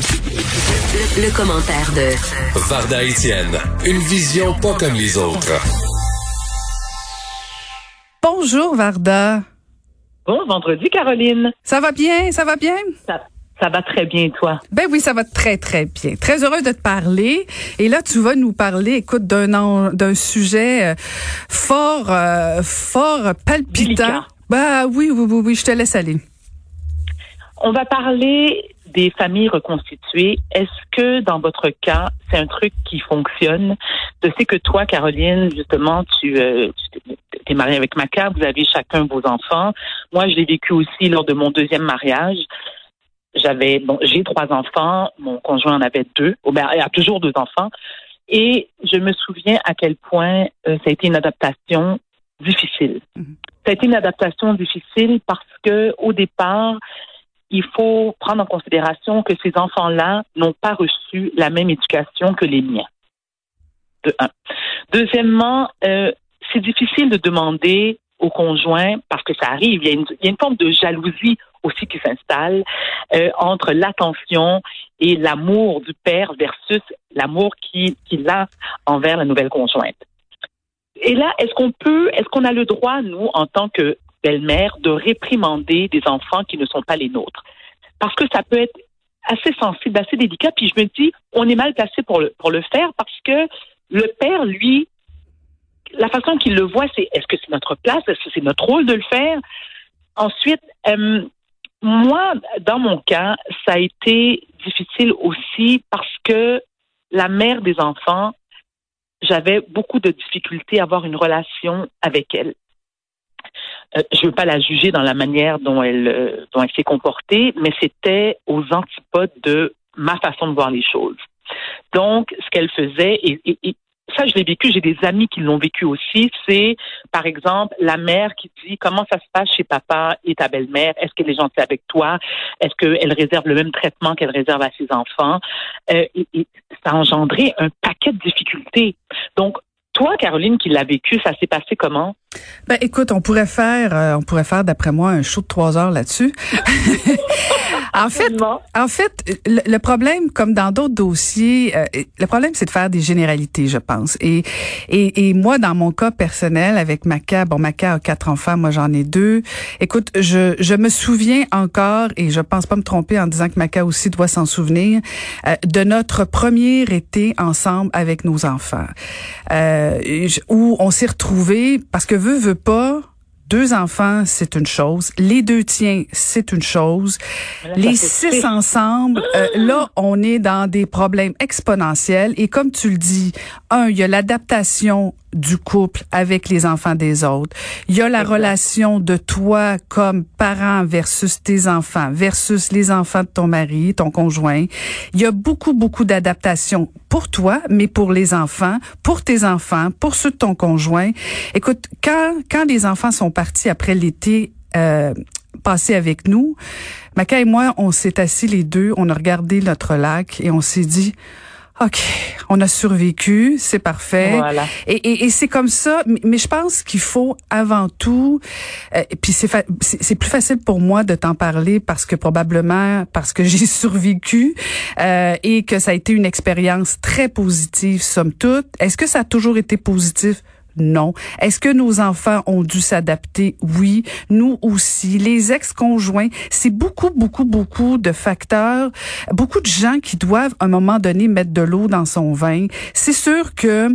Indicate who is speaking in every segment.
Speaker 1: Le, commentaire de
Speaker 2: Varda Etienne, une vision pas comme les autres.
Speaker 3: Bonjour Varda.
Speaker 4: Bon vendredi, Caroline.
Speaker 3: Ça va bien, ça va bien?
Speaker 4: Ça, ça va très bien, toi?
Speaker 3: Ben oui, ça va très, très bien. Très heureuse de te parler. Et là, tu vas nous parler, écoute, d'un d'un sujet euh, fort, euh, fort palpitant. Bah oui, oui, oui, oui, je te laisse aller.
Speaker 4: On va parler des familles reconstituées. Est-ce que dans votre cas, c'est un truc qui fonctionne? Je sais que toi, Caroline, justement, tu, euh, es mariée avec Maca, vous avez chacun vos enfants. Moi, je l'ai vécu aussi lors de mon deuxième mariage. J'avais, bon, j'ai trois enfants, mon conjoint en avait deux, oh, ben, il a toujours deux enfants. Et je me souviens à quel point euh, ça a été une adaptation difficile. Mm-hmm. Ça a été une adaptation difficile parce que au départ, il faut prendre en considération que ces enfants-là n'ont pas reçu la même éducation que les miens. De un. Deuxièmement, euh, c'est difficile de demander au conjoint, parce que ça arrive, il y a une, forme de jalousie aussi qui s'installe euh, entre l'attention et l'amour du père versus l'amour qu'il a envers la nouvelle conjointe. Et là, est-ce qu'on peut, est-ce qu'on a le droit, nous, en tant que belle-mère, de réprimander des enfants qui ne sont pas les nôtres? Parce que ça peut être assez sensible, assez délicat. Puis je me dis, on est mal placé pour le, pour le faire parce que le père, lui, la façon qu'il le voit, c'est est-ce que c'est notre place, est-ce que c'est notre rôle de le faire? Ensuite, euh, moi, dans mon cas, ça a été difficile aussi parce que la mère des enfants, j'avais beaucoup de difficultés à avoir une relation avec elle. Euh, je ne veux pas la juger dans la manière dont elle, euh, dont elle s'est comportée, mais c'était aux antipodes de ma façon de voir les choses. Donc, ce qu'elle faisait, et, et, ça, je l'ai vécu, j'ai des amis qui l'ont vécu aussi, c'est, par exemple, la mère qui dit comment ça se passe chez papa et ta belle-mère, est-ce qu'elle est gentille avec toi, est-ce qu'elle réserve le même traitement qu'elle réserve à ses enfants. Euh, et, ça a engendré un paquet de difficultés. Donc, toi, Caroline, qui l'a vécu, ça s'est passé comment?
Speaker 3: Ben, écoute, on pourrait faire, euh, on pourrait faire, d'après moi, un show de trois heures là-dessus. en fait, en fait, le, problème, comme dans d'autres dossiers, euh, le problème, c'est de faire des généralités, je pense. Et, et, et moi, dans mon cas personnel, avec Maca, bon, Maca a quatre enfants, moi j'en ai deux. Écoute, je, je me souviens encore, et je pense pas me tromper en disant que Maca aussi doit s'en souvenir, euh, de notre premier été ensemble avec nos enfants, où on s'est retrouvés parce que veut, veut pas, deux enfants, c'est une chose. Les deux tiens, c'est une chose. les six ensemble, euh, là, on est dans des problèmes exponentiels. Et comme tu le dis, un, il y a l'adaptation du couple avec les enfants des autres. Il y a la relation de toi comme parent versus tes enfants versus les enfants de ton mari, ton conjoint. Il y a beaucoup, beaucoup d'adaptation pour toi, mais pour les enfants, pour tes enfants, pour ceux de ton conjoint. Écoute, quand, quand les enfants sont partis après l'été, euh, passé avec nous, Maca et moi, on s'est assis les deux, on a regardé notre lac et on s'est dit, OK, on a survécu, c'est parfait. Voilà. Et, et, et c'est comme ça, mais, je pense qu'il faut avant tout, euh, puis c'est c'est plus facile pour moi de t'en parler parce que probablement parce que j'ai survécu euh, et que ça a été une expérience très positive somme toute. Est-ce que ça a toujours été positif? Non. Est-ce que nos enfants ont dû s'adapter? Oui. Nous aussi. Les ex-conjoints, c'est beaucoup, beaucoup, beaucoup de facteurs, beaucoup de gens qui doivent à un moment donné mettre de l'eau dans son vin. C'est sûr que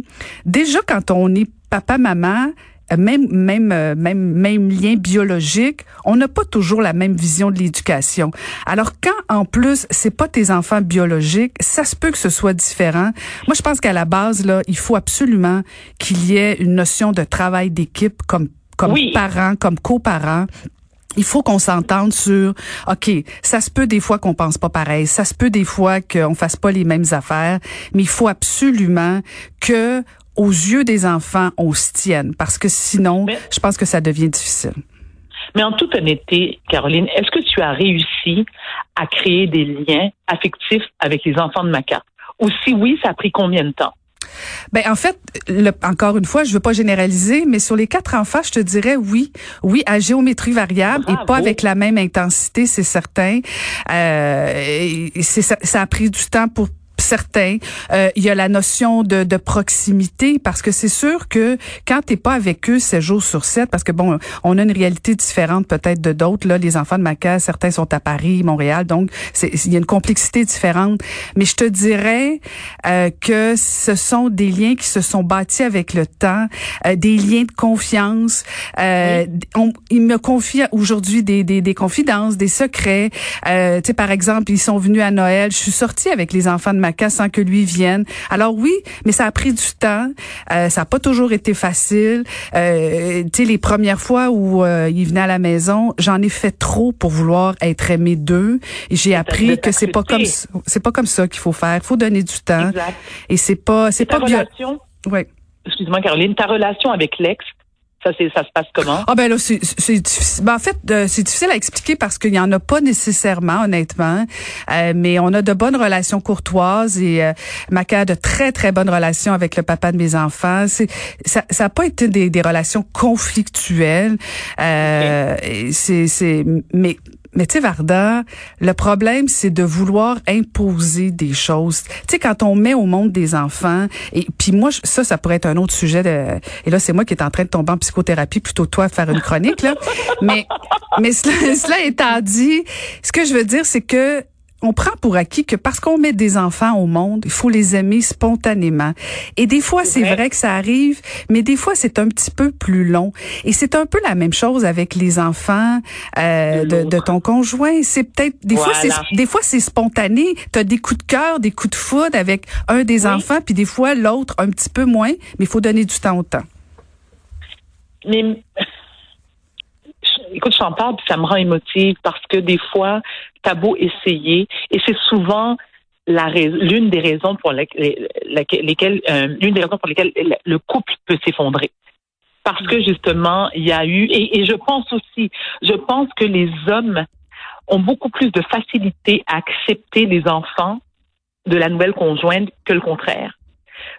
Speaker 3: déjà quand on est papa, maman, même même euh, même même lien biologique, on n'a pas toujours la même vision de l'éducation. Alors quand en plus c'est pas tes enfants biologiques, ça se peut que ce soit différent. Moi je pense qu'à la base là, il faut absolument qu'il y ait une notion de travail d'équipe comme comme parents, comme coparents il faut qu'on s'entende sur OK, ça se peut des fois qu'on pense pas pareil, ça se peut des fois qu'on fasse pas les mêmes affaires, mais il faut absolument que aux yeux des enfants, on se tienne, parce que sinon, je pense que ça devient difficile.
Speaker 4: Mais en toute honnêteté, Caroline, est-ce que tu as réussi à créer des liens affectifs avec les enfants de Maca? Ou si oui, ça a pris combien de temps?
Speaker 3: Ben en fait, le, encore une fois, je veux pas généraliser, mais sur les quatre enfants, je te dirais oui, oui à géométrie variable et pas avec la même intensité, c'est certain. Euh, ça, ça a pris du temps pour certains. Euh, il y a la notion de, de proximité parce que c'est sûr que quand t'es pas avec eux 7 jours sur 7, parce que bon, on a une réalité différente peut-être de d'autres. Là, les enfants de ma case, certains sont à Paris, Montréal, donc il y a une complexité différente. Mais je te dirais euh, que ce sont des liens qui se sont bâtis avec le temps, euh, des liens de confiance. Euh, on, ils me confient aujourd'hui des, des, des, confidences, des secrets. Euh, tu sais, par exemple, ils sont venus à Noël. Je suis sortie avec les enfants de ma sans que lui vienne. Alors oui, mais ça a pris du temps. Euh, ça n'a pas toujours été facile. Euh, tu sais, les premières fois où euh, il venait à la maison, j'en ai fait trop pour vouloir être aimé d'eux. Et j'ai appris que c'est pas comme c'est pas comme ça qu'il faut faire. Il faut donner du temps. Exact. Et c'est pas c'est pas
Speaker 4: bien. Oui. Excuse-moi Caroline, ta relation avec l'ex, ça, ça se passe comment? Ah
Speaker 3: ben là, c'est difficile. Ben, en fait, euh, c'est difficile à expliquer parce qu'il y en a pas nécessairement, honnêtement. Euh, mais on a de bonnes relations courtoises et euh, Maca a de très, très bonnes relations avec le papa de mes enfants. C'est ça n'a pas été des, des relations conflictuelles. Euh, c'est mais mais tu sais, Varda, le problème, c'est de vouloir imposer des choses. Tu sais, quand on met au monde des enfants, et puis moi, ça, ça pourrait être un autre sujet. De, et là, c'est moi qui est en train de tomber en psychothérapie plutôt toi faire une chronique là. mais mais cela, cela étant dit, ce que je veux dire, c'est que on prend pour acquis que parce qu'on met des enfants au monde, il faut les aimer spontanément. Et des fois, c'est vrai. que ça arrive, mais des fois, c'est un petit peu plus long. Et c'est un peu la même chose avec les enfants euh, de, ton conjoint. C'est peut-être des fois, c'est des fois c'est spontané. Tu as des coups de cœur, des coups de foudre avec un des enfants, puis des fois l'autre un petit peu moins. Mais il faut donner du temps au temps.
Speaker 4: Mais écoute, j'en parle, ça me rend émotive parce que des fois, t'as beau essayer, et c'est souvent la l'une des raisons pour lesquelles, euh, l'une des raisons pour lesquelles le couple peut s'effondrer. Parce que justement, il y a eu, et, et je pense aussi, je pense que les hommes ont beaucoup plus de facilité à accepter les enfants de la nouvelle conjointe que le contraire.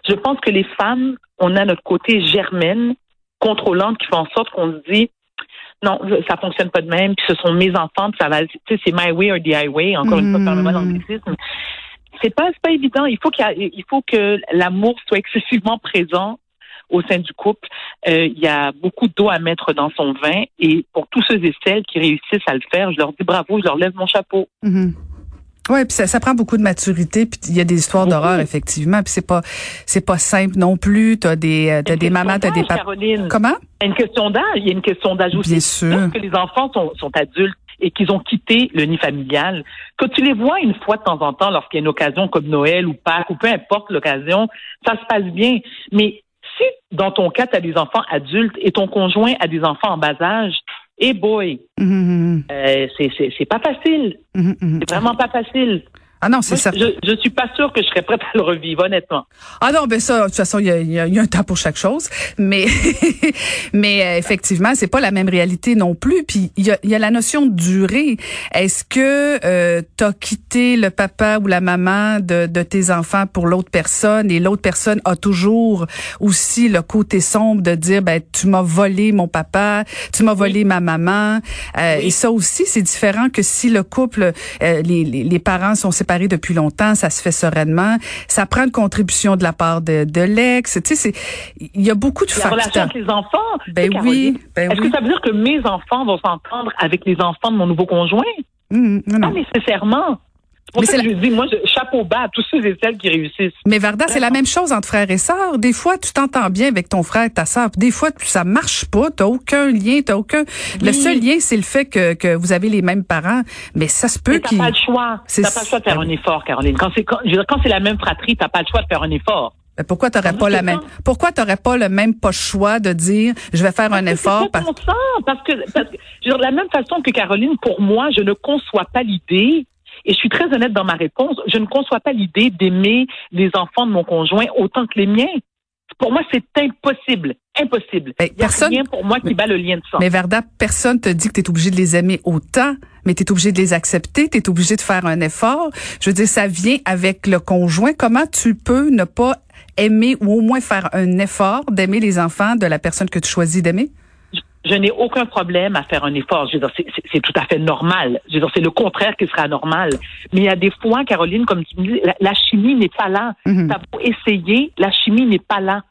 Speaker 4: Je pense que les femmes, on a notre côté germaine, contrôlante, qui fait en sorte qu'on se dit, non, ça fonctionne pas de même, puis ce sont mes enfants, puis ça va, tu sais, c'est my way or the highway, encore une fois, par le mot d'anglicisme. C'est pas, c'est pas évident. Il faut qu'il il faut que l'amour soit excessivement présent au sein du couple. Euh, il y a beaucoup d'eau à mettre dans son vin, et pour tous ceux et celles qui réussissent à le faire, je leur dis bravo, je leur lève mon chapeau.
Speaker 3: Mm-hmm. Oui, puis ça, ça, prend beaucoup de maturité, puis il y a des histoires d'horreur effectivement, puis c'est pas c'est pas simple non plus. T'as des euh, t'as des mamans, t'as des papas. Comment?
Speaker 4: Il y a une question d'âge. Il y a une question d'âge aussi.
Speaker 3: Bien sûr.
Speaker 4: Lorsque les enfants sont, sont adultes et qu'ils ont quitté le nid familial, quand tu les vois une fois de temps en temps, lorsqu'il y a une occasion comme Noël ou Pâques ou peu importe l'occasion, ça se passe bien. Mais si dans ton cas tu as des enfants adultes et ton conjoint a des enfants en bas âge, et boy, mm-hmm. euh, c'est pas facile. Mm-hmm. C'est vraiment pas facile.
Speaker 3: Ah non, c'est ça.
Speaker 4: Je, je suis pas sûre que je serais prête à le revivre, honnêtement.
Speaker 3: Ah non, ben ça, de toute façon, il y a, y a, un temps pour chaque chose. Mais, mais euh, effectivement, c'est pas la même réalité non plus. Puis il y a, y a la notion de durée. Est-ce que euh, tu as quitté le papa ou la maman de, de tes enfants pour l'autre personne? Et l'autre personne a toujours aussi le côté sombre de dire, ben tu m'as volé mon papa, tu m'as volé ma maman. Euh, et ça aussi, c'est différent que si le couple, euh, les, les, les parents sont séparés depuis longtemps, ça se fait sereinement. Ça prend une contribution de la part de, de l'ex. Tu sais, il y a beaucoup de facteurs.
Speaker 4: La relation avec les enfants.
Speaker 3: Ben oui. Ben
Speaker 4: Est-ce que ça veut dire que mes enfants vont s'entendre avec les enfants de mon nouveau conjoint?
Speaker 3: Mmh, non,
Speaker 4: Pas nécessairement. Mais ça je dis, moi, chapeau bas à tous ceux et celles qui réussissent.
Speaker 3: Mais Varda, c'est la même chose entre frères et sœurs. Des fois, tu t'entends bien avec ton frère et ta sœur. Des fois, ça marche pas. T'as aucun lien. T'as aucun. Le seul lien, c'est le fait que, que vous avez les mêmes parents. Mais ça se peut.
Speaker 4: T'as pas le choix. T'as pas le choix de faire un effort, Caroline. Quand c'est quand, quand c'est la même fratrie, t'as pas le choix de faire un effort.
Speaker 3: Mais pourquoi t'aurais pas la même Pourquoi t'aurais pas le même pas choix de dire je vais faire un effort
Speaker 4: parce... parce que parce que je veux dire, de la même façon que Caroline pour moi je ne conçois pas l'idée et je suis très honnête dans ma réponse, je ne conçois pas l'idée d'aimer les enfants de mon conjoint autant que les miens. Pour moi, c'est impossible. Impossible.
Speaker 3: Ben,
Speaker 4: Il y a rien pour moi qui bat le lien de sang.
Speaker 3: Mais Verda, personne te dit que tu es obligé de les aimer autant, mais tu es obligé de les accepter, tu es obligé de faire un effort. Je veux dire, ça vient avec le conjoint. Comment tu peux ne pas aimer ou au moins faire un effort d'aimer les enfants de la personne que tu choisis d'aimer?
Speaker 4: Je n'ai aucun problème à faire un effort. Je veux dire, c'est tout à fait normal. Je veux dire, c'est le contraire qui sera normal. Mais il y a des fois, Caroline, comme tu me dis, la, chimie n'est pas là. Mm T'as beau essayer, la chimie n'est pas là.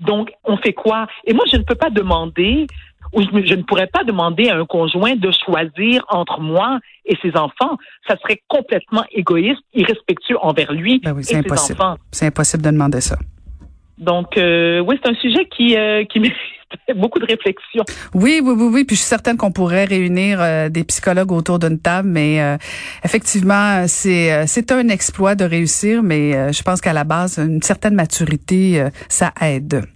Speaker 4: Donc, on fait quoi? Et moi, je ne peux pas demander, ou je, ne pourrais pas demander à un conjoint de choisir entre moi et ses enfants. Ça serait complètement égoïste, irrespectueux envers lui ben oui, et ses enfants.
Speaker 3: C'est impossible de demander ça.
Speaker 4: Donc, euh, oui, c'est un sujet qui, euh, qui beaucoup de réflexion.
Speaker 3: Oui, oui, oui, oui. Puis je suis certaine qu'on pourrait réunir euh, des psychologues autour d'une table, mais euh, effectivement, c'est c'est un exploit de réussir, mais je pense qu'à la base, une certaine maturité, ça aide.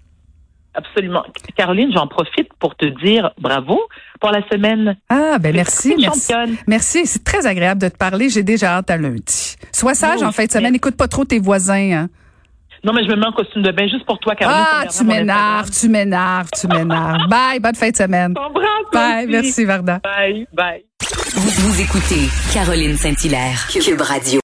Speaker 4: Absolument. Caroline, j'en profite pour te dire bravo pour la semaine.
Speaker 3: Ah, ben merci. Merci. Merci. C'est très agréable de te parler. J'ai déjà hâte à lundi. Sois sage en fin de semaine. Écoute pas trop tes voisins. Hein.
Speaker 4: Non, mais je me mets en costume de bain juste pour toi, Caroline.
Speaker 3: Ah, tu m'énerves, tu m'énerves, tu m'énerves. bye, bonne fin de semaine. Bye, merci, Varda.
Speaker 4: Bye, bye.
Speaker 2: Vous, vous écoutez Caroline Saint-Hilaire, Cube Radio.